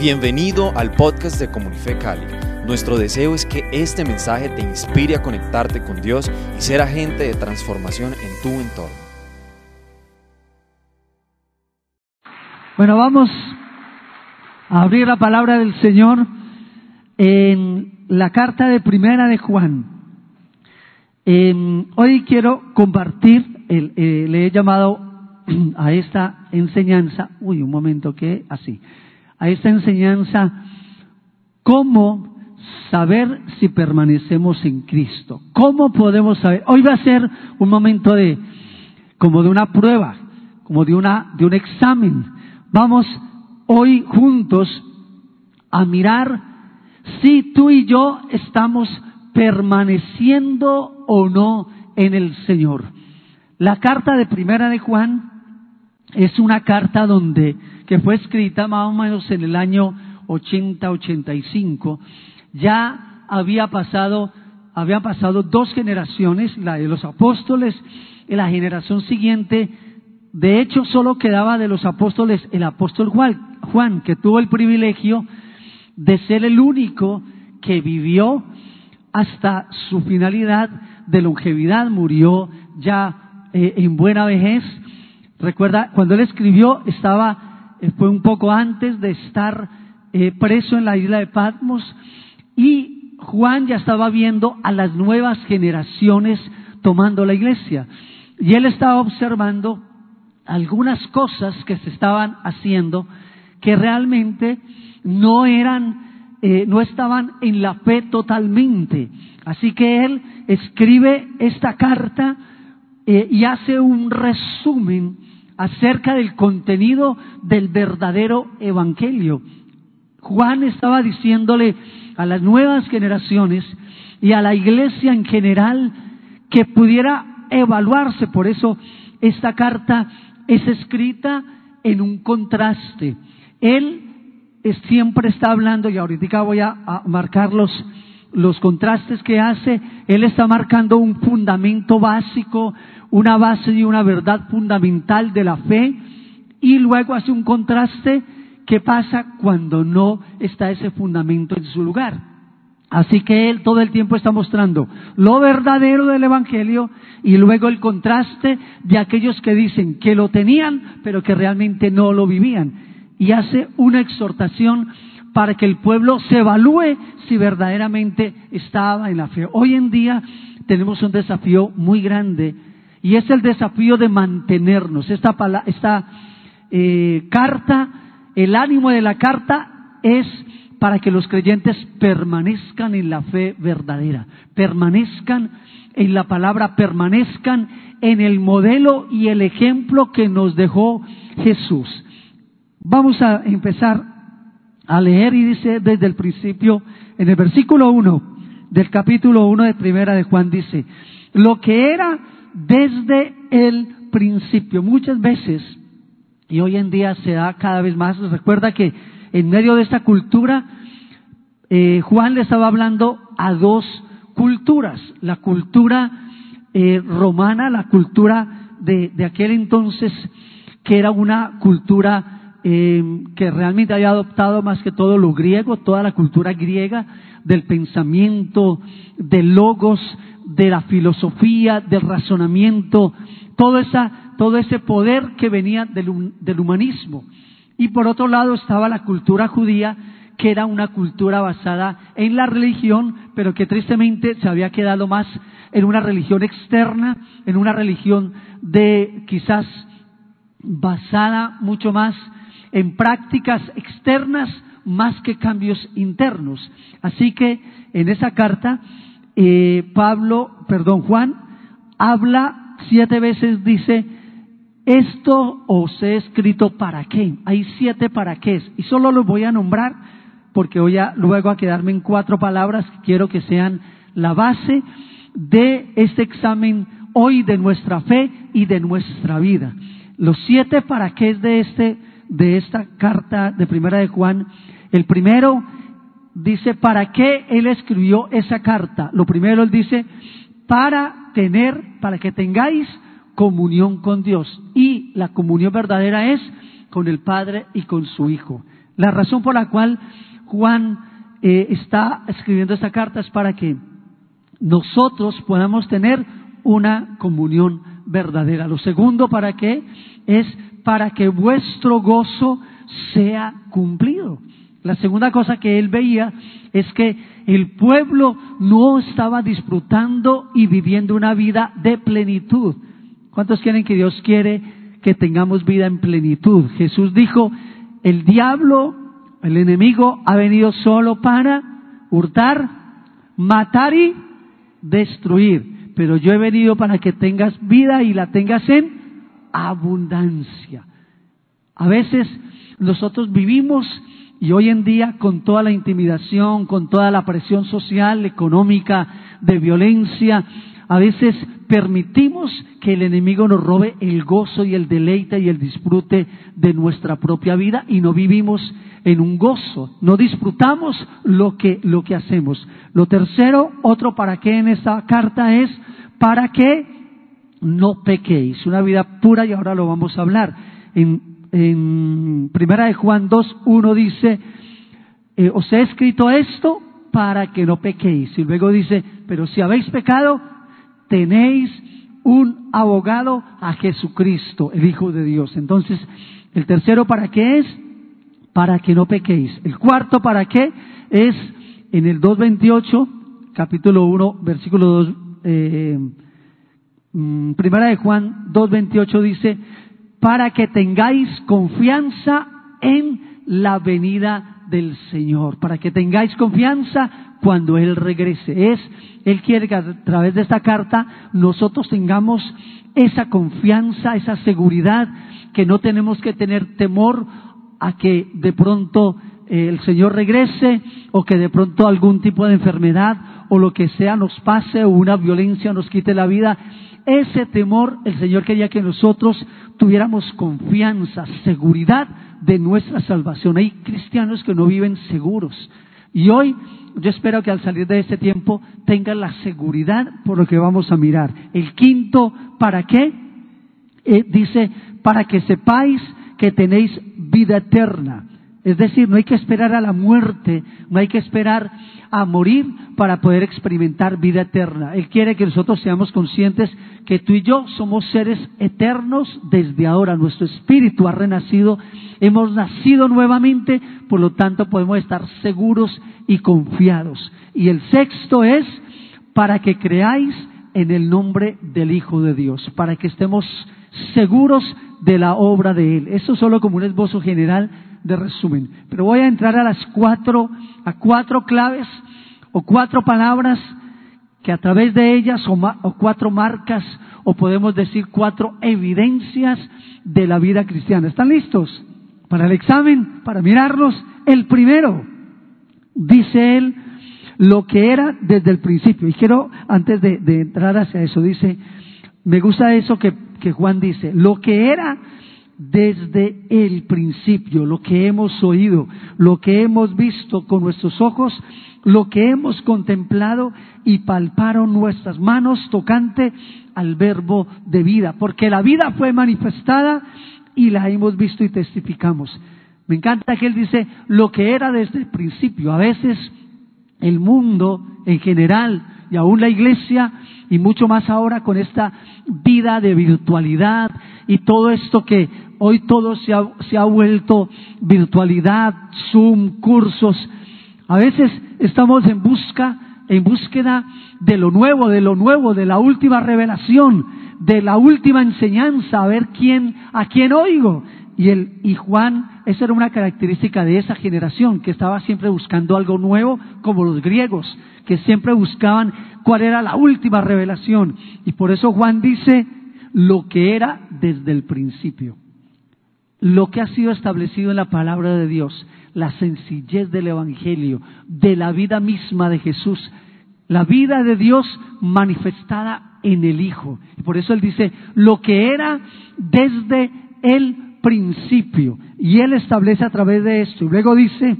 Bienvenido al podcast de Comunife Cali. Nuestro deseo es que este mensaje te inspire a conectarte con Dios y ser agente de transformación en tu entorno. Bueno, vamos a abrir la palabra del Señor en la carta de primera de Juan. hoy quiero compartir, eh, le he llamado a esta enseñanza, uy, un momento que así, a esta enseñanza cómo saber si permanecemos en Cristo. ¿Cómo podemos saber? Hoy va a ser un momento de como de una prueba, como de una de un examen. Vamos hoy juntos a mirar si tú y yo estamos permaneciendo o no en el Señor. La carta de Primera de Juan es una carta donde que fue escrita más o menos en el año 80-85, ya había pasado, habían pasado dos generaciones, la de los apóstoles y la generación siguiente. De hecho, solo quedaba de los apóstoles el apóstol Juan, que tuvo el privilegio de ser el único que vivió hasta su finalidad de longevidad, murió ya eh, en buena vejez. Recuerda, cuando él escribió estaba fue un poco antes de estar eh, preso en la isla de Patmos y Juan ya estaba viendo a las nuevas generaciones tomando la iglesia y él estaba observando algunas cosas que se estaban haciendo que realmente no eran, eh, no estaban en la fe totalmente. Así que él escribe esta carta y hace un resumen acerca del contenido del verdadero evangelio. Juan estaba diciéndole a las nuevas generaciones y a la iglesia en general que pudiera evaluarse. Por eso esta carta es escrita en un contraste. Él siempre está hablando, y ahorita voy a, marcar los, los contrastes que hace, él está marcando un fundamento básico, una base y una verdad fundamental de la fe y luego hace un contraste que pasa cuando no está ese fundamento en su lugar. Así que él todo el tiempo está mostrando lo verdadero del Evangelio y luego el contraste de aquellos que dicen que lo tenían pero que realmente no lo vivían. Y hace una exhortación para que el pueblo se evalúe si verdaderamente estaba en la fe. Hoy en día tenemos un desafío muy grande y es el desafío de mantenernos. Esta, esta eh, carta, el ánimo de la carta es para que los creyentes permanezcan en la fe verdadera, permanezcan en la palabra, permanezcan en el modelo y el ejemplo que nos dejó Jesús. Vamos a empezar a leer y dice desde el principio, en el versículo 1 del capítulo 1 de Primera de Juan dice, lo que era desde el principio. Muchas veces, y hoy en día se da cada vez más, recuerda que en medio de esta cultura, eh, Juan le estaba hablando a dos culturas, la cultura eh, romana, la cultura de, aquel entonces, que era una cultura eh, que realmente había adoptado más que todo lo griego, toda la cultura griega del pensamiento, de logos, de la filosofía, del razonamiento, todo, esa, todo ese poder que venía del, del humanismo. Y por otro lado estaba la cultura judía, que era una cultura basada en la religión, pero que tristemente se había quedado más en una religión externa, en una religión de quizás basada mucho más en prácticas externas más que cambios internos. Así que en esa carta eh, Pablo, perdón, Juan, habla siete veces, dice, esto os he escrito para qué. Hay siete para qué. Y solo los voy a nombrar porque voy a luego a quedarme en cuatro palabras que quiero que sean la base de este examen hoy de nuestra fe y de nuestra vida. Los siete para qué de este, de esta carta de primera de Juan. El primero dice, ¿para qué él escribió esa carta? Lo primero él dice, para tener, para que tengáis comunión con Dios. Y la comunión verdadera es con el Padre y con su Hijo. La razón por la cual Juan eh, está escribiendo esta carta es para que nosotros podamos tener una comunión verdadera. Lo segundo, ¿para qué? Es para que vuestro gozo sea cumplido. La segunda cosa que él veía es que el pueblo no estaba disfrutando y viviendo una vida de plenitud. ¿Cuántos quieren que Dios quiere que tengamos vida en plenitud? Jesús dijo, el diablo, el enemigo, ha venido solo para hurtar, matar y destruir. Pero yo he venido para que tengas vida y la tengas en abundancia. A veces nosotros vivimos y hoy en día con toda la intimidación, con toda la presión social, económica, de violencia, a veces permitimos que el enemigo nos robe el gozo y el deleite y el disfrute de nuestra propia vida y no vivimos en un gozo, no disfrutamos lo que, lo que hacemos. Lo tercero, otro para qué en esta carta es para que no pequéis, una vida pura y ahora lo vamos a hablar. En en Primera de Juan 2, 1 dice, eh, os he escrito esto para que no pequéis. Y luego dice, pero si habéis pecado, tenéis un abogado a Jesucristo, el Hijo de Dios. Entonces, el tercero, ¿para qué es? Para que no pequéis. El cuarto, ¿para qué? Es en el 2.28, capítulo 1, versículo 2, eh, mm, Primera de Juan 2.28 dice, para que tengáis confianza en la venida del Señor, para que tengáis confianza cuando Él regrese. Es, Él quiere que a través de esta carta nosotros tengamos esa confianza, esa seguridad, que no tenemos que tener temor a que de pronto eh, el Señor regrese o que de pronto algún tipo de enfermedad o lo que sea nos pase o una violencia nos quite la vida. Ese temor el Señor quería que nosotros tuviéramos confianza, seguridad de nuestra salvación. Hay cristianos que no viven seguros. Y hoy yo espero que al salir de este tiempo tengan la seguridad por lo que vamos a mirar. El quinto, ¿para qué? Eh, dice, para que sepáis que tenéis vida eterna. Es decir, no hay que esperar a la muerte, no hay que esperar a morir para poder experimentar vida eterna. Él quiere que nosotros seamos conscientes que tú y yo somos seres eternos desde ahora. Nuestro espíritu ha renacido, hemos nacido nuevamente, por lo tanto podemos estar seguros y confiados. Y el sexto es para que creáis en el nombre del Hijo de Dios, para que estemos seguros de la obra de Él. Eso solo como un esbozo general de resumen. Pero voy a entrar a las cuatro, a cuatro claves o cuatro palabras que a través de ellas o, o cuatro marcas o podemos decir cuatro evidencias de la vida cristiana. ¿Están listos para el examen, para mirarlos? El primero, dice él, lo que era desde el principio. Y quiero, antes de, entrar hacia eso, dice, me gusta eso que Juan dice, lo que era desde el principio, lo que hemos oído, lo que hemos visto con nuestros ojos, lo que hemos contemplado y palparon nuestras manos tocante al verbo de vida, porque la vida fue manifestada y la hemos visto y testificamos. Me encanta que él dice lo que era desde el principio. A veces el mundo en general y aún la iglesia y mucho más ahora con esta vida de virtualidad y todo esto que hoy todo se ha, se ha vuelto virtualidad, Zoom, cursos. A veces estamos en busca, en búsqueda de lo nuevo, de lo nuevo, de la última revelación, de la última enseñanza, a ver quién, a quién oigo. Y el, y Juan, esa era una característica de esa generación, que estaba siempre buscando algo nuevo, como los griegos, que siempre buscaban cuál era la última revelación. Y por eso Juan dice lo que era desde el principio lo que ha sido establecido en la palabra de Dios, la sencillez del Evangelio, de la vida misma de Jesús, la vida de Dios manifestada en el Hijo. Y por eso Él dice, lo que era desde el principio. Y Él establece a través de esto. Y luego dice,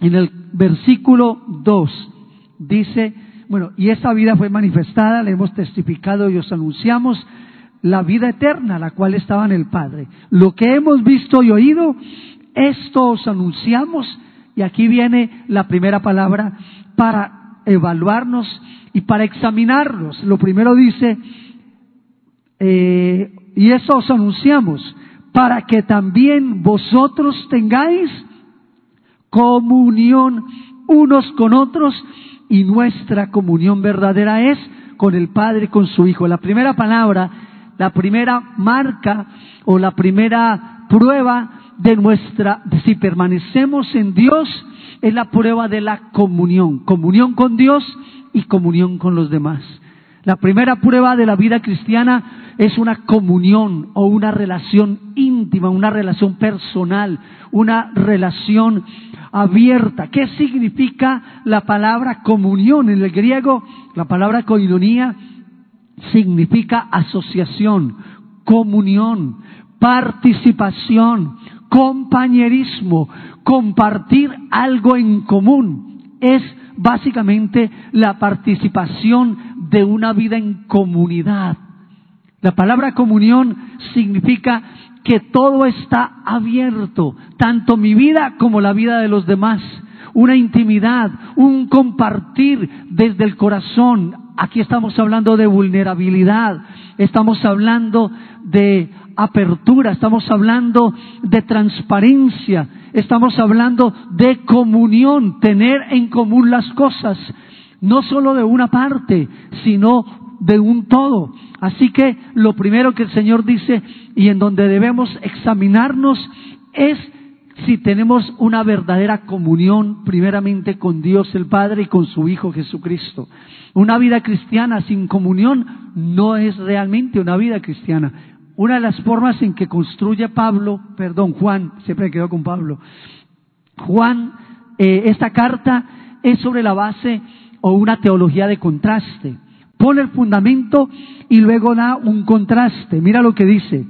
en el versículo 2, dice, bueno, y esta vida fue manifestada, le hemos testificado y os anunciamos la vida eterna, la cual estaba en el Padre. Lo que hemos visto y oído Esto os anunciamos, y aquí viene la primera palabra, para evaluarnos y para examinarnos. Lo primero dice, eh, y eso os anunciamos, para que también vosotros tengáis comunión unos con otros y nuestra comunión verdadera es con el Padre con su Hijo. La primera palabra, la primera marca o la primera prueba de nuestra, si permanecemos en Dios, es la prueba de la comunión. Comunión con Dios y comunión con los demás. La primera prueba de la vida cristiana es una comunión o una relación íntima, una relación personal, una relación abierta. ¿Qué significa la palabra comunión? En el griego, la palabra koinonia significa asociación, comunión, participación, compañerismo, compartir algo en común. Es básicamente la participación de una vida en comunidad. La palabra comunión significa que todo está abierto, tanto mi vida como la vida de los demás. Una intimidad, un compartir desde el corazón. Aquí estamos hablando de vulnerabilidad, estamos hablando de apertura, estamos hablando de transparencia, estamos hablando de comunión, tener en común las cosas, no solo de una parte, sino de un todo. Así que lo primero que el Señor dice y en donde debemos examinarnos es si tenemos una verdadera comunión primeramente con Dios el Padre y con su Hijo Jesucristo. Una vida cristiana sin comunión no es realmente una vida cristiana. Una de las formas en que construye Pablo, perdón, Juan, siempre quedó con Pablo, Juan, eh, esta carta es sobre la base o una teología de contraste. Pone el fundamento y luego da un contraste. Mira lo que dice.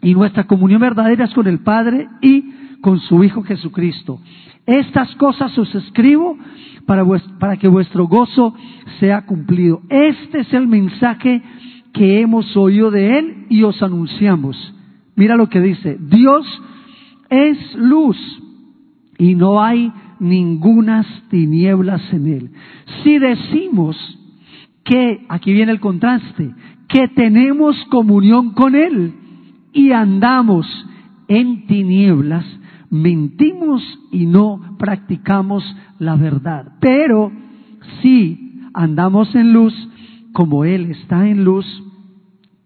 Y nuestra comunión verdadera es con el Padre y con su Hijo Jesucristo. Estas cosas os escribo para, para que vuestro gozo sea cumplido. Este es el mensaje que hemos oído de Él y os anunciamos. Mira lo que dice, Dios es luz y no hay ningunas tinieblas en Él. Si decimos que, aquí viene el contraste, que tenemos comunión con Él y andamos en tinieblas, mentimos y no practicamos la verdad. Pero si andamos en luz, como Él está en luz,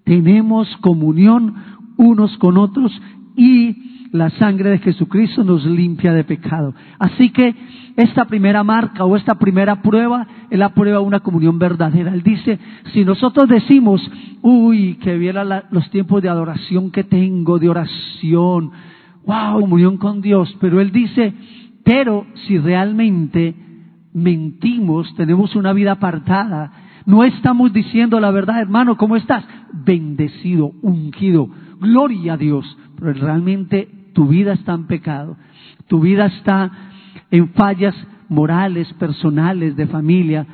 tenemos comunión unos con otros y la sangre de Jesucristo nos limpia de pecado. Así que esta primera marca o esta primera prueba es la prueba de una comunión verdadera. Él dice, si nosotros decimos, uy, que viera los tiempos de adoración que tengo, de oración, wow, comunión con Dios, pero Él dice, pero si realmente mentimos, tenemos una vida apartada, no estamos diciendo la verdad, hermano, ¿cómo estás? Bendecido, ungido, gloria a Dios. Pero realmente tu vida está en pecado, tu vida está en fallas morales, personales, de familia.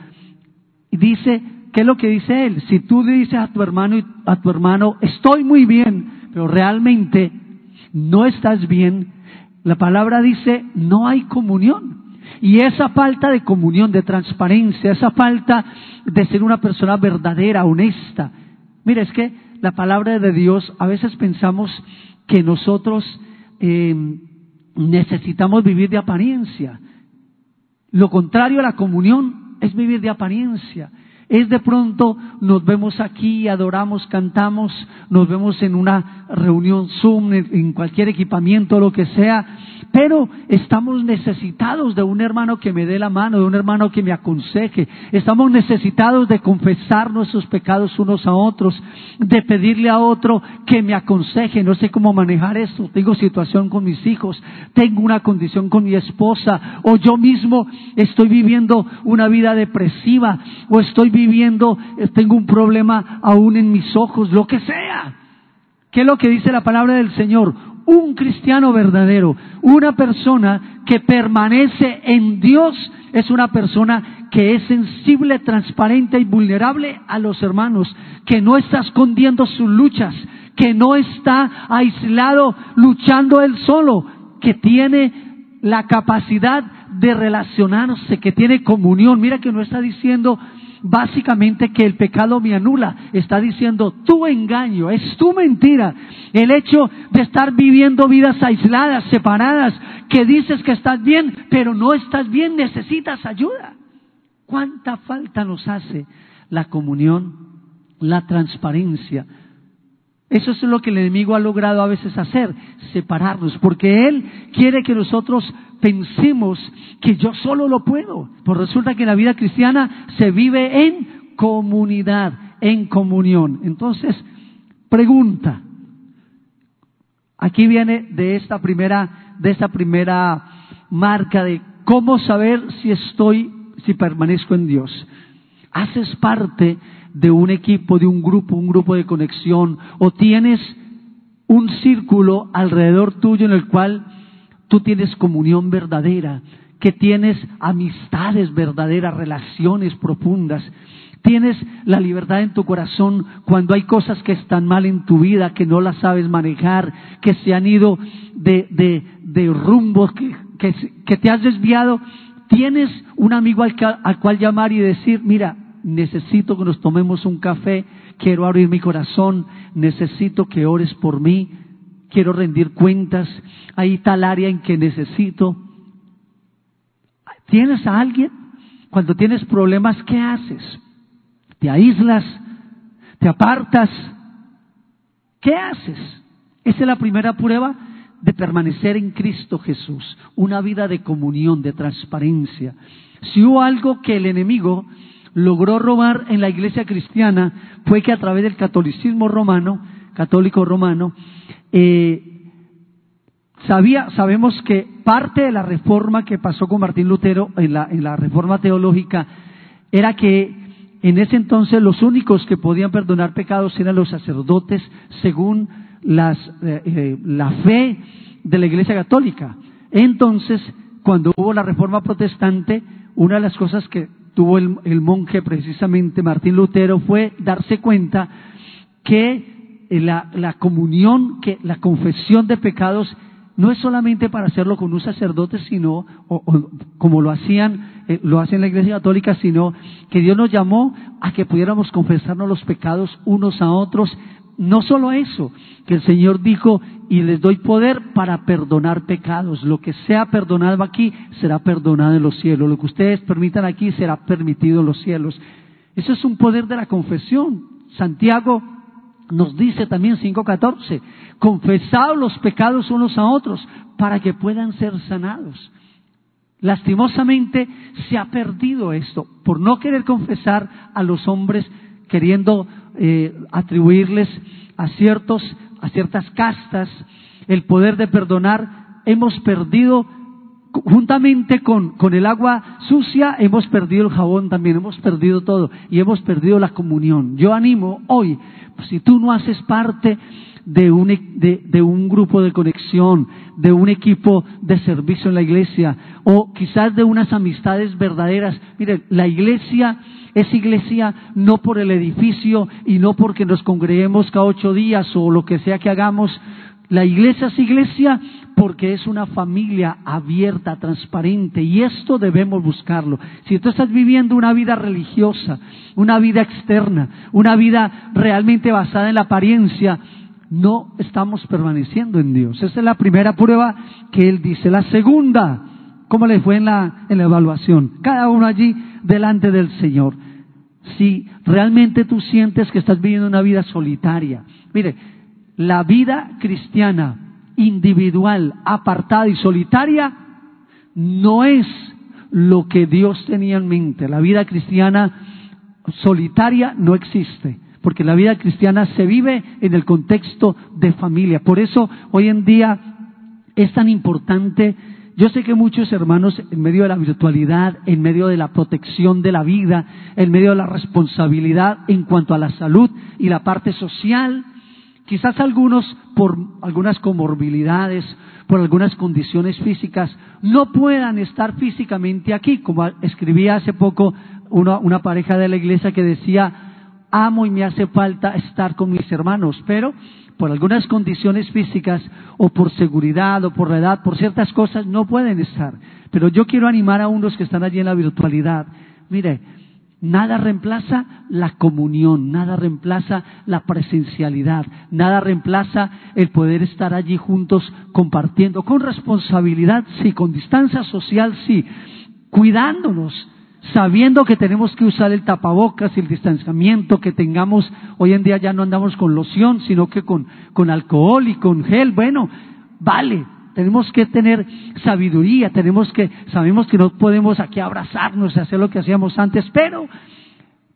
Y dice, ¿qué es lo que dice él? Si tú dices a tu hermano y a tu hermano, estoy muy bien, pero realmente no estás bien, la palabra dice, no hay comunión. Y esa falta de comunión, de transparencia, esa falta de ser una persona verdadera, honesta. Mira, es que la palabra de Dios, a veces pensamos que nosotros eh, necesitamos vivir de apariencia. Lo contrario a la comunión es vivir de apariencia. Es de pronto nos vemos aquí, adoramos, cantamos, nos vemos en una reunión Zoom, en cualquier equipamiento, lo que sea, pero estamos necesitados de un hermano que me dé la mano, de un hermano que me aconseje. Estamos necesitados de confesar nuestros pecados unos a otros, de pedirle a otro que me aconseje. No sé cómo manejar esto. Tengo situación con mis hijos, tengo una condición con mi esposa, o yo mismo estoy viviendo una vida depresiva, o estoy viviendo, eh, tengo un problema aún en mis ojos, lo que sea. ¿Qué es lo que dice la palabra del Señor? Un cristiano verdadero, una persona que permanece en Dios, es una persona que es sensible, transparente y vulnerable a los hermanos, que no está escondiendo sus luchas, que no está aislado luchando él solo, que tiene la capacidad de relacionarse, que tiene comunión. Mira que no está diciendo básicamente que el pecado me anula, está diciendo tu engaño, es tu mentira. El hecho de estar viviendo vidas aisladas, separadas, que dices que estás bien, pero no estás bien, necesitas ayuda. ¿Cuánta falta nos hace la comunión, la transparencia? Eso es lo que el enemigo ha logrado a veces hacer, separarnos, porque él quiere que nosotros pensemos que yo solo lo puedo. Pues resulta que la vida cristiana se vive en comunidad, en comunión. Entonces, pregunta. Aquí viene de esta primera, de esta primera marca de cómo saber si estoy, si permanezco en Dios. Haces parte de un equipo, de un grupo, un grupo de conexión, o tienes un círculo alrededor tuyo en el cual tú tienes comunión verdadera, que tienes amistades verdaderas, relaciones profundas. Tienes la libertad en tu corazón cuando hay cosas que están mal en tu vida, que no las sabes manejar, que se han ido de, de, de rumbo, que, que, te has desviado. Tienes un amigo al, al cual llamar y decir, mira, necesito que nos tomemos un café, quiero abrir mi corazón, necesito que ores por mí, quiero rendir cuentas, hay tal área en que necesito. ¿Tienes a alguien? Cuando tienes problemas, ¿qué haces? ¿Te aíslas? ¿Te apartas? ¿Qué haces? Esa es la primera prueba de permanecer en Cristo Jesús, una vida de comunión, de transparencia. Si hubo algo que el enemigo logró robar en la iglesia cristiana fue que a través del catolicismo romano, católico romano, eh, sabía, sabemos que parte de la reforma que pasó con Martín Lutero en la, en la reforma teológica era que en ese entonces los únicos que podían perdonar pecados eran los sacerdotes según las, eh, eh, la fe de la Iglesia Católica. Entonces, cuando hubo la reforma protestante, una de las cosas que tuvo el, monje precisamente Martín Lutero fue darse cuenta que eh, la, comunión, que la confesión de pecados no es solamente para hacerlo con un sacerdote, sino, como lo hacían, eh, lo hacen la Iglesia Católica, sino que Dios nos llamó a que pudiéramos confesarnos los pecados unos a otros no solo eso, que el Señor dijo, y les doy poder para perdonar pecados. Lo que sea perdonado aquí será perdonado en los cielos. Lo que ustedes permitan aquí será permitido en los cielos. Eso es un poder de la confesión. Santiago nos dice también 5.14, confesados los pecados unos a otros para que puedan ser sanados. Lastimosamente se ha perdido esto por no querer confesar a los hombres queriendo eh, atribuirles a, ciertos, a ciertas castas el poder de perdonar, hemos perdido juntamente con, con, el agua sucia, hemos perdido el jabón también, hemos perdido todo y hemos perdido la comunión. Yo animo hoy, si tú no haces parte de un, de, de un grupo de conexión, de un equipo de servicio en la iglesia o quizás de unas amistades verdaderas, mire, la iglesia es iglesia no por el edificio y no porque nos congreguemos cada ocho días o lo que sea que hagamos. La iglesia es iglesia porque es una familia abierta, transparente, y esto debemos buscarlo. Si tú estás viviendo una vida religiosa, una vida externa, una vida realmente basada en la apariencia, no estamos permaneciendo en Dios. Esa es la primera prueba que Él dice. La segunda, ¿cómo le fue en la, en la evaluación? Cada uno allí delante del Señor si realmente tú sientes que estás viviendo una vida solitaria. Mire, la vida cristiana individual, apartada y solitaria no es lo que Dios tenía en mente. La vida cristiana solitaria no existe, porque la vida cristiana se vive en el contexto de familia. Por eso hoy en día es tan importante yo sé que muchos hermanos, en medio de la virtualidad, en medio de la protección de la vida, en medio de la responsabilidad en cuanto a la salud y la parte social, quizás algunos por algunas comorbilidades, por algunas condiciones físicas, no puedan estar físicamente aquí, como escribía hace poco una, una pareja de la iglesia que decía, amo y me hace falta estar con mis hermanos, pero por algunas condiciones físicas o por seguridad o por la edad, por ciertas cosas, no pueden estar. Pero yo quiero animar a unos que están allí en la virtualidad. Mire, Nada reemplaza la comunión, nada reemplaza la presencialidad, nada reemplaza el poder estar allí juntos compartiendo con responsabilidad, sí, con distancia social, sí, cuidándonos, sabiendo que tenemos que usar el tapabocas y el distanciamiento que tengamos. Hoy en día ya no andamos con loción, sino que con, con alcohol y con gel. Bueno, vale, tenemos que tener sabiduría, tenemos que, sabemos que no podemos aquí abrazarnos y hacer lo que hacíamos antes, pero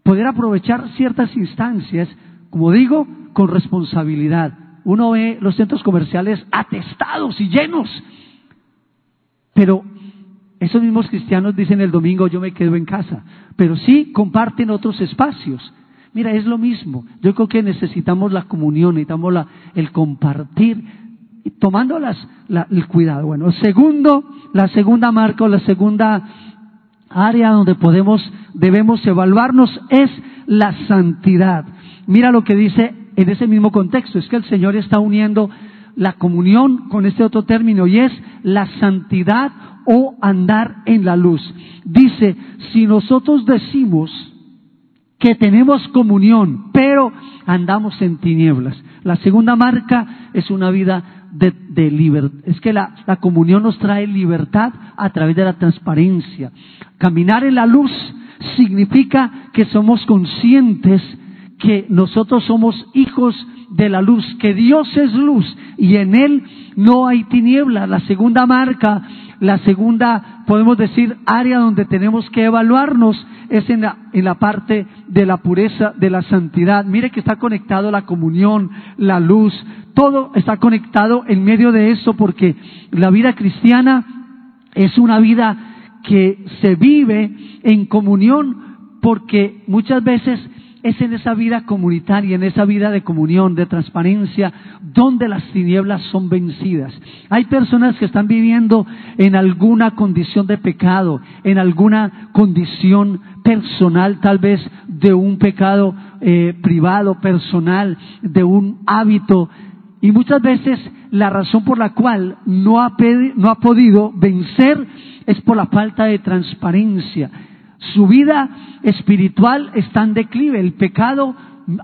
poder aprovechar ciertas instancias, como digo, con responsabilidad. Uno ve los centros comerciales atestados y llenos, pero esos mismos cristianos dicen el domingo yo me quedo en casa, pero sí comparten otros espacios. Mira, es lo mismo. Yo creo que necesitamos la comunión, necesitamos la, el compartir tomando las, el cuidado. Bueno, segundo, la segunda marca o la segunda área donde podemos, debemos evaluarnos es la santidad. Mira lo que dice en ese mismo contexto, es que el Señor está uniendo la comunión con este otro término y es la santidad o andar en la luz. Dice, si nosotros decimos que tenemos comunión, pero andamos en tinieblas. La segunda marca es una vida de, libertad. Es que la, la comunión nos trae libertad a través de la transparencia. Caminar en la luz significa que somos conscientes que nosotros somos hijos de la luz, que Dios es luz y en Él no hay tinieblas. La segunda marca, la segunda, podemos decir, área donde tenemos que evaluarnos es en la, en la parte de la pureza, de la santidad. Mire que está conectado la comunión, la luz, todo está conectado en medio de eso porque la vida cristiana es una vida que se vive en comunión porque muchas veces es en esa vida comunitaria, en esa vida de comunión, de transparencia, donde las tinieblas son vencidas. Hay personas que están viviendo en alguna condición de pecado, en alguna condición personal, tal vez de un pecado eh, privado, personal, de un hábito. Y muchas veces la razón por la cual no ha, no ha podido vencer es por la falta de transparencia su vida espiritual está en declive. El pecado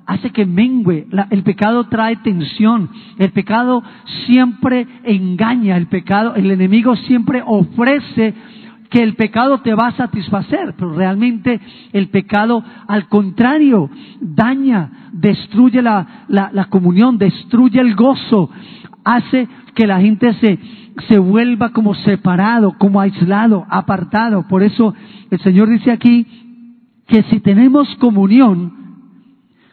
hace que mengue. el pecado trae tensión. El pecado siempre engaña. El pecado, el enemigo siempre ofrece que el pecado te va a satisfacer, pero realmente el pecado, al contrario, daña, destruye la, la comunión, destruye el gozo, hace que la gente se, se vuelva como separado, como aislado, apartado. Por eso el Señor dice aquí que si tenemos comunión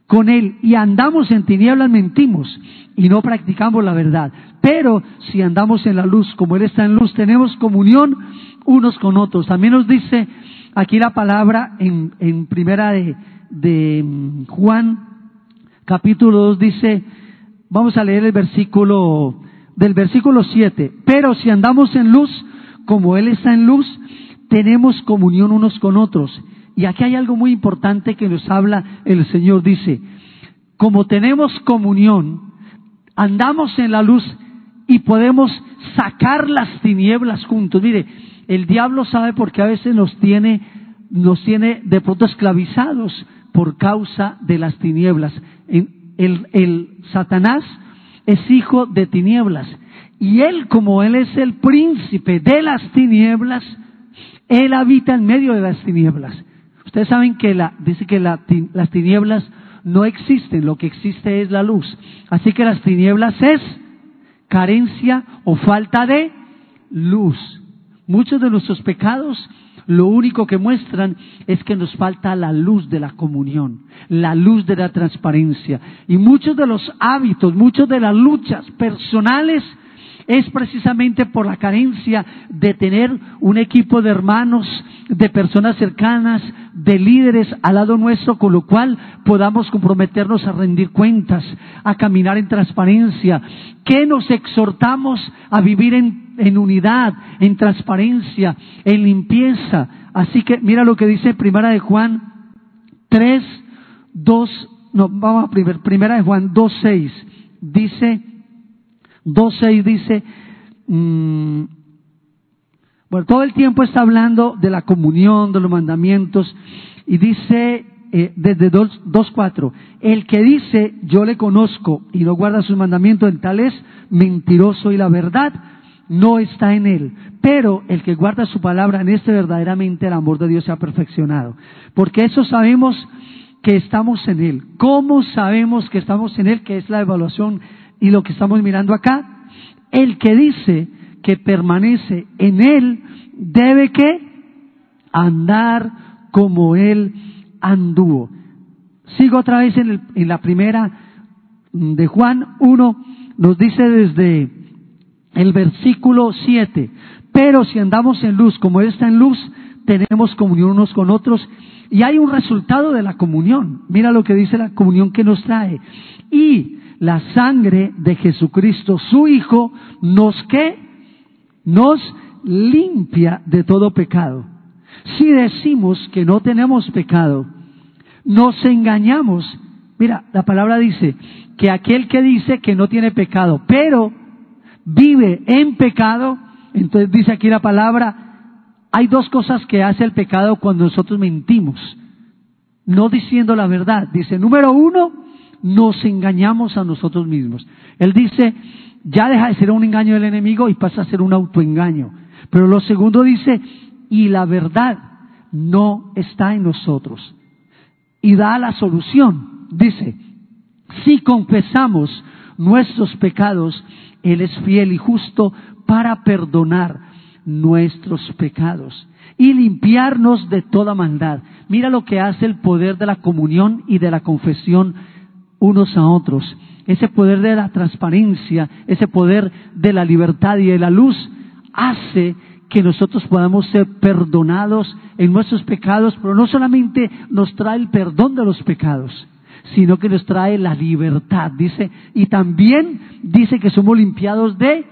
con Él y andamos en tinieblas, mentimos y no practicamos la verdad. Pero si andamos en la luz, como Él está en luz, tenemos comunión unos con otros. También nos dice aquí la palabra en, en primera de, de mm, Juan, capítulo 2, dice, vamos a leer el versículo del versículo 7, pero si andamos en luz, como Él está en luz, tenemos comunión unos con otros. Y aquí hay algo muy importante que nos habla el Señor. Dice, como tenemos comunión, andamos en la luz y podemos sacar las tinieblas juntos. Mire, el diablo sabe porque a veces nos tiene, nos tiene de pronto esclavizados por causa de las tinieblas. El, el Satanás es hijo de tinieblas. Y él, como él es el príncipe de las tinieblas, él habita en medio de las tinieblas. Ustedes saben que la, dice que las tinieblas no existen, lo que existe es la luz. Así que las tinieblas es carencia o falta de luz. Muchos de nuestros pecados lo único que muestran es que nos falta la luz de la comunión, la luz de la transparencia. Y muchos de los hábitos, muchas de las luchas personales es precisamente por la carencia de tener un equipo de hermanos, de personas cercanas, de líderes al lado nuestro, con lo cual podamos comprometernos a rendir cuentas, a caminar en transparencia, que nos exhortamos a vivir en en unidad, en transparencia, en limpieza. Así que mira lo que dice Primera de Juan 3, 2, no, vamos a primera de Juan 2, 6. dice, 2.6 dice, mm, bueno, todo el tiempo está hablando de la comunión, de los mandamientos, y dice eh, desde 2.4, el que dice yo le conozco y no guarda sus mandamientos, en tal es mentiroso y la verdad no está en él. Pero el que guarda su palabra, en este verdaderamente el amor de Dios se ha perfeccionado. Porque eso sabemos que estamos en él. ¿Cómo sabemos que estamos en él? Que es la evaluación y lo que estamos mirando acá. El que dice que permanece en él debe que andar como él anduvo. Sigo otra vez en, en la primera de Juan 1, nos dice desde el versículo 7, pero si andamos en luz como Él está en luz, tenemos comunión unos con otros y hay un resultado de la comunión. Mira lo que dice la comunión que nos trae. Y la sangre de Jesucristo, su Hijo, nos que nos limpia de todo pecado. Si decimos que no tenemos pecado, nos engañamos. Mira, la palabra dice que aquel que dice que no tiene pecado, pero vive en pecado, entonces dice aquí la palabra, hay dos cosas que hace el pecado cuando nosotros mentimos, no diciendo la verdad. Dice, número uno, nos engañamos a nosotros mismos. Él dice, ya deja de ser un engaño del enemigo y pasa a ser un autoengaño. Pero lo segundo dice, y la verdad no está en nosotros. Y da la solución. Dice, si confesamos nuestros pecados, Él es fiel y justo para perdonar nuestros pecados y limpiarnos de toda maldad. Mira lo que hace el poder de la comunión y de la confesión unos a otros. Ese poder de la transparencia, ese poder de la libertad y de la luz hace que nosotros podamos ser perdonados en nuestros pecados, pero no solamente nos trae el perdón de los pecados, sino que nos trae la libertad, dice, y también dice que somos limpiados de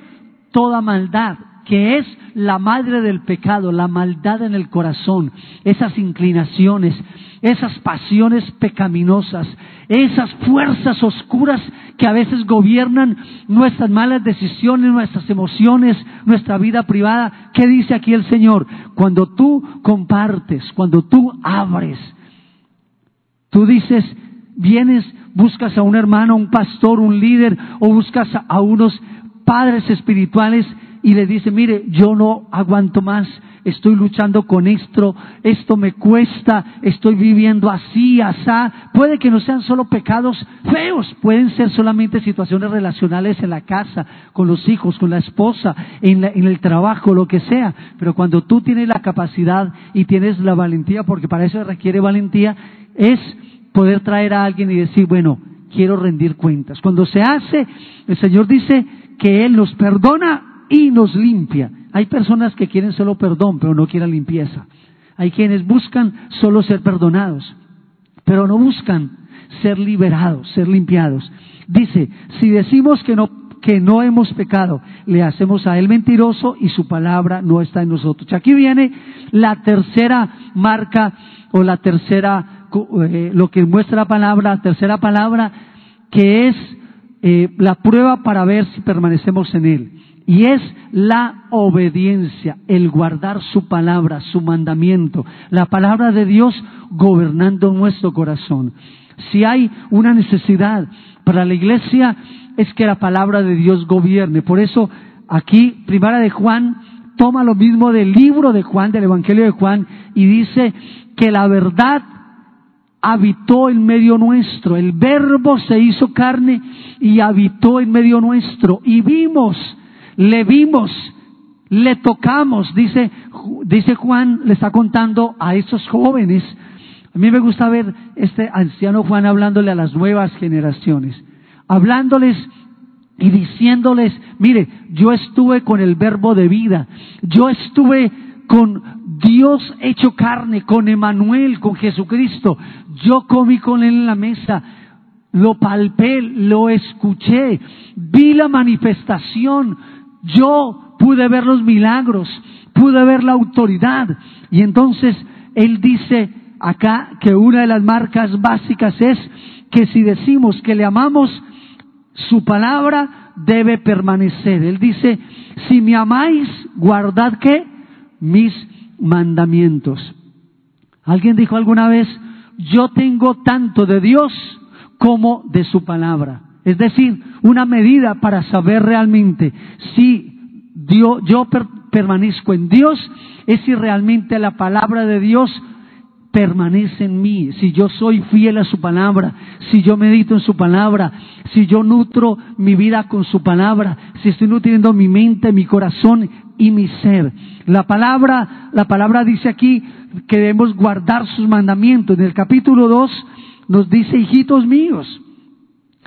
toda maldad, que es la madre del pecado, la maldad en el corazón, esas inclinaciones, esas pasiones pecaminosas, esas fuerzas oscuras que a veces gobiernan nuestras malas decisiones, nuestras emociones, nuestra vida privada. ¿Qué dice aquí el Señor? Cuando tú compartes, cuando tú abres, tú dices, vienes, buscas a un hermano, un pastor, un líder, o buscas a unos padres espirituales y le dice, mire, yo no aguanto más, estoy luchando con esto, esto me cuesta, estoy viviendo así, asá. Puede que no sean solo pecados feos, pueden ser solamente situaciones relacionales en la casa, con los hijos, con la esposa, en, en el trabajo, lo que sea. Pero cuando tú tienes la capacidad y tienes la valentía, porque para eso requiere valentía, es poder traer a alguien y decir, bueno, quiero rendir cuentas. Cuando se hace, el Señor dice que Él nos perdona y nos limpia. Hay personas que quieren solo perdón, pero no quieren limpieza. Hay quienes buscan solo ser perdonados, pero no buscan ser liberados, ser limpiados. Dice, si decimos que no, que no hemos pecado, le hacemos a él mentiroso y su palabra no está en nosotros. Aquí viene la tercera marca o la tercera, eh, lo que muestra la palabra, la tercera palabra, que es eh, la prueba para ver si permanecemos en él. Y es la obediencia, el guardar su palabra, su mandamiento, la palabra de Dios gobernando nuestro corazón. Si hay una necesidad para la iglesia es que la palabra de Dios gobierne. Por eso aquí, primera de Juan, toma lo mismo del libro de Juan, del Evangelio de Juan, y dice que la verdad habitó en medio nuestro. El verbo se hizo carne y habitó en medio nuestro. Y vimos le vimos, le tocamos, dice, dice Juan, le está contando a esos jóvenes. A mí me gusta ver este anciano Juan hablándole a las nuevas generaciones, hablándoles y diciéndoles, mire, yo estuve con el verbo de vida, yo estuve con Dios hecho carne, con Emanuel, con Jesucristo, yo comí con él en la mesa, lo palpé, lo escuché, vi la manifestación, yo pude ver los milagros, pude ver la autoridad. Y entonces Él dice acá que una de las marcas básicas es que si decimos que le amamos, Su palabra debe permanecer. Él dice, si me amáis, guardad qué? Mis mandamientos. Alguien dijo alguna vez, yo tengo tanto de Dios como de su palabra. Es decir, una medida para saber realmente si Dios, yo permanezco en Dios es si realmente la palabra de Dios permanece en mí, si yo soy fiel a su palabra, si yo medito en su palabra, si yo nutro mi vida con su palabra, si estoy nutriendo mi mente, mi corazón y mi ser. La palabra, la palabra dice aquí que debemos guardar sus mandamientos. En el capítulo 2 nos dice, hijitos míos,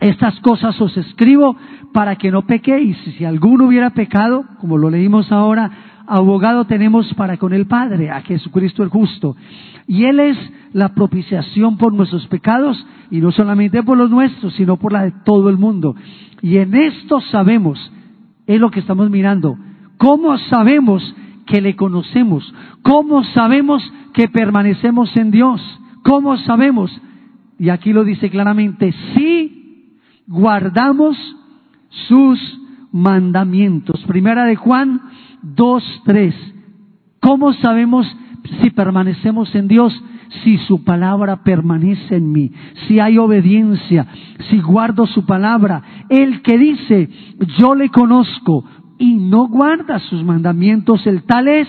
estas cosas os escribo para que no pequéis. Si alguno hubiera pecado, como lo leímos ahora, abogado tenemos para con el Padre, a Jesucristo el justo. Y Él es la propiciación por nuestros pecados, y no solamente por los nuestros, sino por la de todo el mundo. Y en esto sabemos, es lo que estamos mirando, cómo sabemos que le conocemos, cómo sabemos que permanecemos en Dios, cómo sabemos, y aquí lo dice claramente, si guardamos sus mandamientos. Primera de Juan dos, tres. ¿Cómo sabemos si permanecemos en Dios? Si su palabra permanece en mí, si hay obediencia, si guardo su palabra. El que dice, yo le conozco y no guarda sus mandamientos, el tal es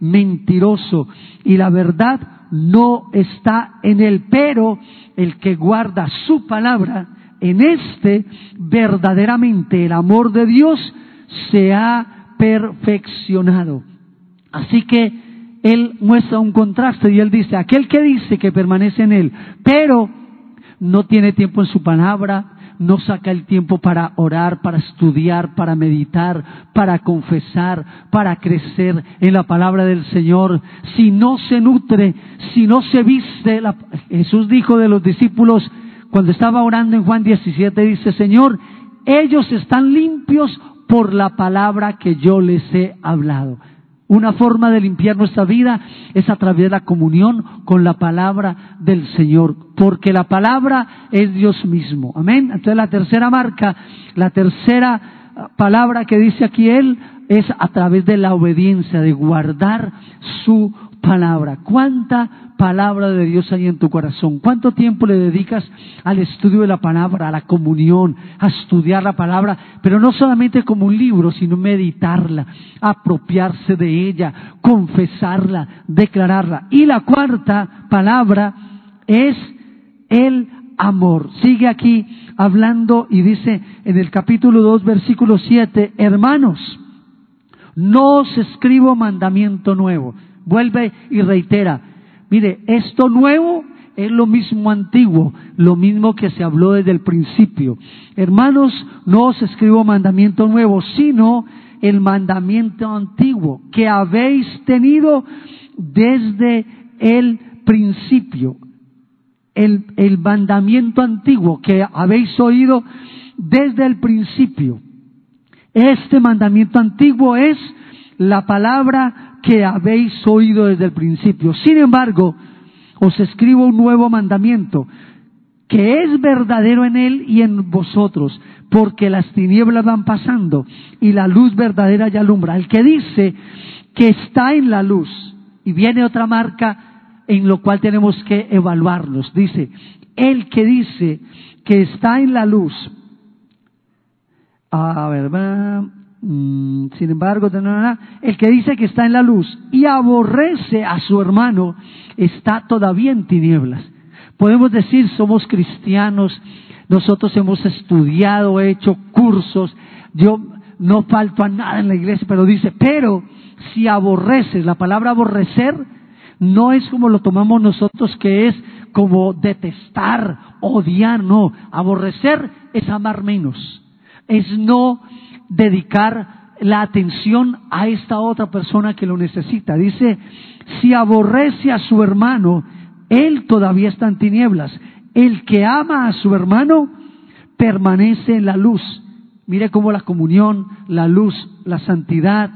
mentiroso y la verdad no está en él. Pero el que guarda su palabra, en este verdaderamente el amor de Dios se ha perfeccionado. Así que él muestra un contraste y él dice, aquel que dice que permanece en él, pero no tiene tiempo en su palabra, no saca el tiempo para orar, para estudiar, para meditar, para confesar, para crecer en la palabra del Señor, si no se nutre, si no se viste, Jesús dijo de los discípulos cuando estaba orando en Juan 17, dice, Señor, ellos están limpios por la palabra que yo les he hablado. Una forma de limpiar nuestra vida es a través de la comunión con la palabra del Señor, porque la palabra es Dios mismo. Amén. Entonces la tercera marca, la tercera palabra que dice aquí Él es a través de la obediencia, de guardar su palabra. ¿Cuánta palabra de Dios hay en tu corazón? ¿Cuánto tiempo le dedicas al estudio de la palabra, a la comunión, a estudiar la palabra? Pero no solamente como un libro, sino meditarla, apropiarse de ella, confesarla, declararla. Y la cuarta palabra es el amor. Sigue aquí hablando y dice en el capítulo 2, versículo 7, hermanos, no os escribo mandamiento nuevo vuelve y reitera, mire, esto nuevo es lo mismo antiguo, lo mismo que se habló desde el principio. Hermanos, no os escribo mandamiento nuevo, sino el mandamiento antiguo que habéis tenido desde el principio. El, el mandamiento antiguo que habéis oído desde el principio. Este mandamiento antiguo es la palabra que habéis oído desde el principio. Sin embargo, os escribo un nuevo mandamiento, que es verdadero en él y en vosotros, porque las tinieblas van pasando y la luz verdadera ya alumbra. El que dice que está en la luz, y viene otra marca en lo cual tenemos que evaluarnos, dice, el que dice que está en la luz, a ver, Mm, sin embargo, el que dice que está en la luz y aborrece a su hermano está todavía en tinieblas. Podemos decir, somos cristianos, nosotros hemos estudiado, hecho cursos, yo no falto a nada en la iglesia, pero dice, pero si aborreces, la palabra aborrecer no es como lo tomamos nosotros, que es como detestar, odiar, no, aborrecer es amar menos, es no dedicar la atención a esta otra persona que lo necesita. Dice, si aborrece a su hermano, él todavía está en tinieblas. El que ama a su hermano permanece en la luz. Mire cómo la comunión, la luz, la santidad,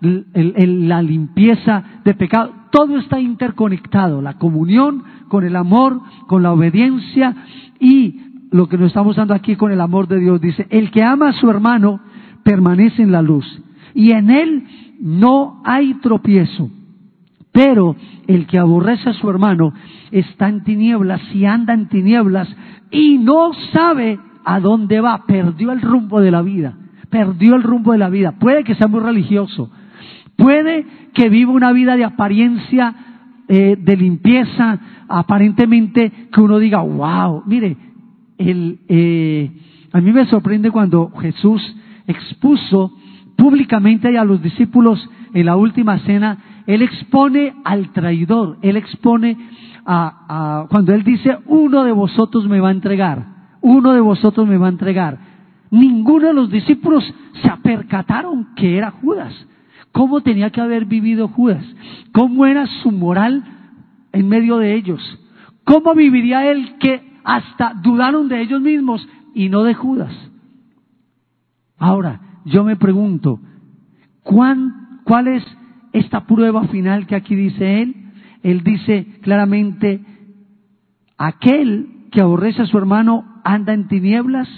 la limpieza de pecado, todo está interconectado. La comunión con el amor, con la obediencia y lo que nos estamos dando aquí con el amor de Dios. Dice, el que ama a su hermano permanece en la luz y en él no hay tropiezo. Pero el que aborrece a su hermano está en tinieblas y anda en tinieblas y no sabe a dónde va. Perdió el rumbo de la vida. Perdió el rumbo de la vida. Puede que sea muy religioso. Puede que viva una vida de apariencia, eh, de limpieza, aparentemente que uno diga, wow, mire, el, eh, a mí me sorprende cuando Jesús expuso públicamente a los discípulos en la última cena, Él expone al traidor, Él expone a, a, cuando Él dice, uno de vosotros me va a entregar, uno de vosotros me va a entregar. Ninguno de los discípulos se percataron que era Judas. ¿Cómo tenía que haber vivido Judas? ¿Cómo era su moral en medio de ellos? ¿Cómo viviría él que hasta dudaron de ellos mismos y no de Judas? Ahora, yo me pregunto, ¿cuán, ¿cuál es esta prueba final que aquí dice él? Él dice claramente, aquel que aborrece a su hermano anda en tinieblas,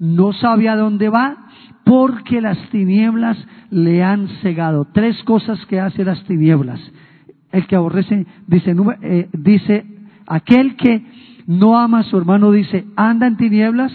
no sabe a dónde va, porque las tinieblas le han cegado. Tres cosas que hace las tinieblas. El que aborrece, dice, eh, dice, aquel que no ama a su hermano, dice, anda en tinieblas,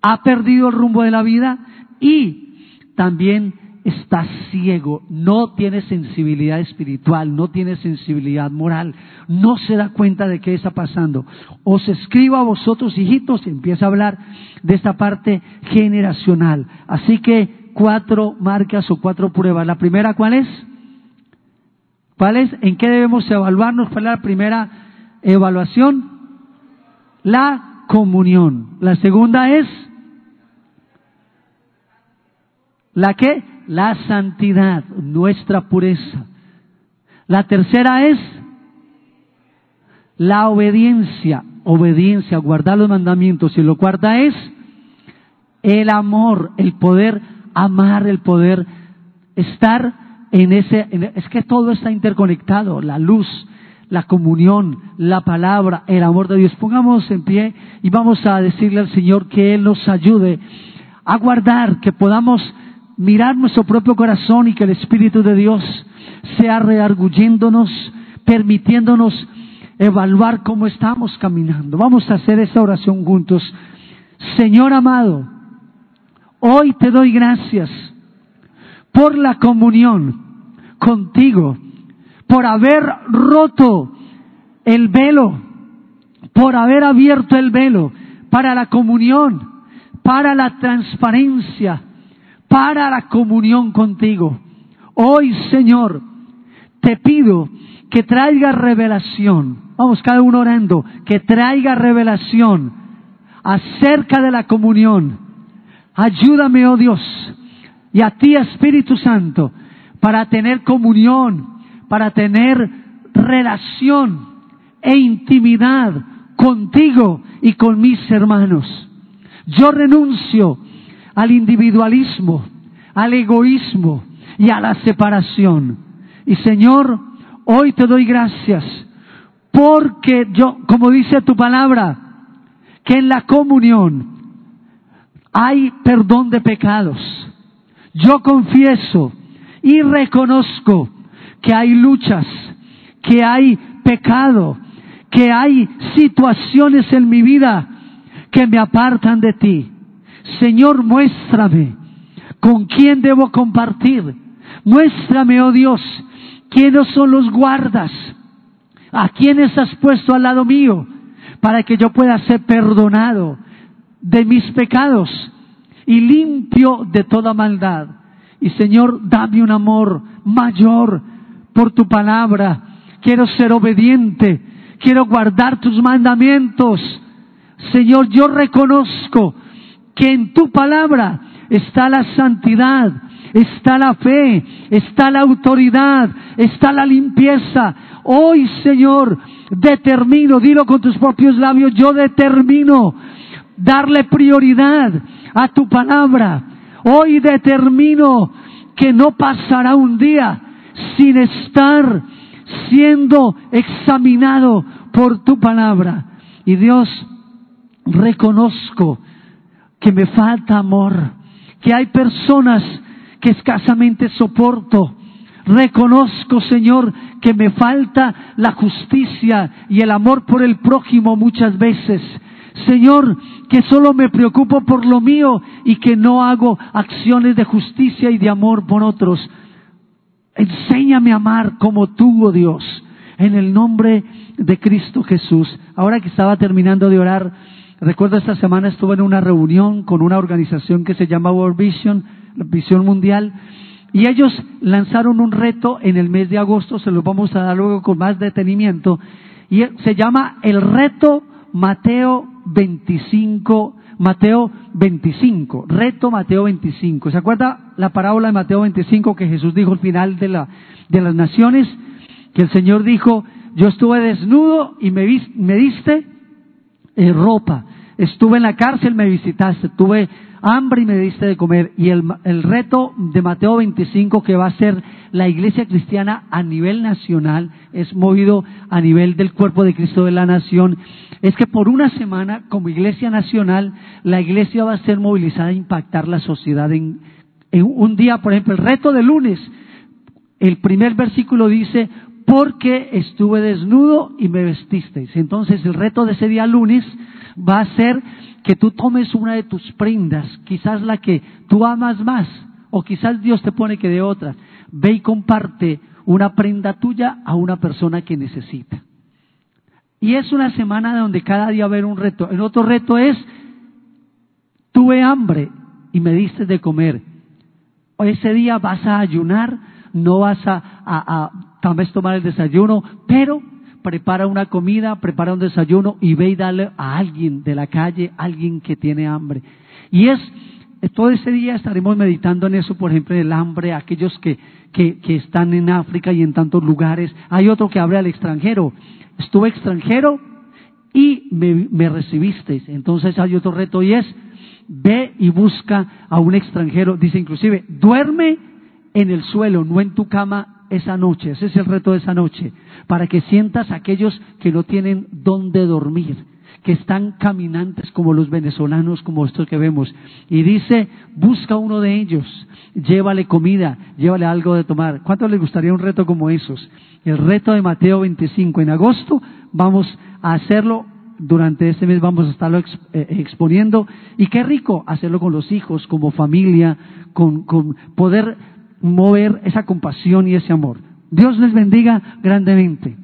ha perdido el rumbo de la vida y también está ciego, no tiene sensibilidad espiritual, no tiene sensibilidad moral, no se da cuenta de qué está pasando. Os escribo a vosotros, hijitos, y empieza a hablar de esta parte generacional. Así que cuatro marcas o cuatro pruebas. La primera, ¿cuál es? ¿Cuál es? ¿En qué debemos evaluarnos? ¿Cuál es la primera evaluación? La comunión. La segunda es la que la santidad, nuestra pureza. La tercera es la obediencia, obediencia, guardar los mandamientos. Y lo cuarta es el amor, el poder amar, el poder estar en ese, es que todo está interconectado, la luz, la comunión, la palabra, el amor de Dios. Pongamos en pie y vamos a decirle al Señor que Él nos ayude a guardar, que podamos mirar nuestro propio corazón y que el Espíritu de Dios sea rearguyéndonos, permitiéndonos evaluar cómo estamos caminando. Vamos a hacer esta oración juntos. Señor amado, hoy te doy gracias por la comunión contigo, por haber roto el velo, por haber abierto el velo para la comunión, para la transparencia, para la comunión contigo. Hoy, Señor, te pido que traiga revelación. Vamos, cada uno orando, que traiga revelación acerca de la comunión. Ayúdame, oh Dios, y a ti, Espíritu Santo, para tener comunión, para tener relación e intimidad contigo y con mis hermanos. Yo renuncio al individualismo, al egoísmo y a la separación. Y Señor, hoy te doy gracias porque yo, como dice tu palabra, que en la comunión hay perdón de pecados. Yo confieso y reconozco que hay luchas, que hay pecado, que hay situaciones en mi vida que me apartan de ti. Señor, muéstrame con quién debo compartir. Muéstrame, oh Dios, quiénes son los guardas, a quiénes has puesto al lado mío, para que yo pueda ser perdonado de mis pecados y limpio de toda maldad. Y Señor, dame un amor mayor por tu palabra. Quiero ser obediente, quiero guardar tus mandamientos. Señor, yo reconozco que en tu palabra está la santidad, está la fe, está la autoridad, está la limpieza. Hoy, Señor, determino, dilo con tus propios labios, yo determino darle prioridad a tu palabra. Hoy determino que no pasará un día sin estar siendo examinado por tu palabra. Y Dios, reconozco que me falta amor, que hay personas que escasamente soporto. Reconozco, Señor, que me falta la justicia y el amor por el prójimo muchas veces. Señor, que solo me preocupo por lo mío y que no hago acciones de justicia y de amor por otros. Enséñame a amar como tú, oh Dios, en el nombre de Cristo Jesús. Ahora que estaba terminando de orar, recuerdo esta semana estuve en una reunión con una organización que se llama World Vision, Visión Mundial, y ellos lanzaron un reto en el mes de agosto, se lo vamos a dar luego con más detenimiento, y se llama el reto Mateo 25, Mateo 25, reto Mateo 25. ¿Se acuerda la parábola de Mateo 25 que Jesús dijo al final de, la, de las naciones? Que el Señor dijo, yo estuve desnudo y me, me diste eh, ropa, estuve en la cárcel, me visitaste, tuve hambre y me diste de comer. Y el, el reto de Mateo 25 que va a ser la iglesia cristiana a nivel nacional, es movido a nivel del cuerpo de Cristo de la nación, es que por una semana como iglesia nacional, la iglesia va a ser movilizada a impactar la sociedad en, en un día, por ejemplo, el reto de lunes, el primer versículo dice, porque estuve desnudo y me vestisteis. Entonces el reto de ese día lunes va a ser que tú tomes una de tus prendas, quizás la que tú amas más, o quizás Dios te pone que de otra. Ve y comparte una prenda tuya a una persona que necesita. Y es una semana donde cada día va a haber un reto. El otro reto es, tuve hambre y me diste de comer. Ese día vas a ayunar, no vas a, a, a tal vez tomar el desayuno, pero prepara una comida, prepara un desayuno y ve y dale a alguien de la calle, alguien que tiene hambre. Y es, todo ese día estaremos meditando en eso, por ejemplo, el hambre, aquellos que, que, están en África y en tantos lugares. Hay otro que habla al extranjero. Estuve extranjero y me, me recibisteis. Entonces hay otro reto y es, ve y busca a un extranjero. Dice inclusive, duerme en el suelo, no en tu cama esa noche, ese es el reto de esa noche, para que sientas a aquellos que no tienen dónde dormir, que están caminantes como los venezolanos, como estos que vemos. Y dice, busca uno de ellos, llévale comida, llévale algo de tomar. ¿Cuánto les gustaría un reto como esos? El reto de Mateo 25. En agosto vamos a hacerlo durante este mes vamos a estarlo eh, exponiendo y qué rico hacerlo con los hijos, como familia, con, con poder mover esa compasión y ese amor. Dios les bendiga grandemente.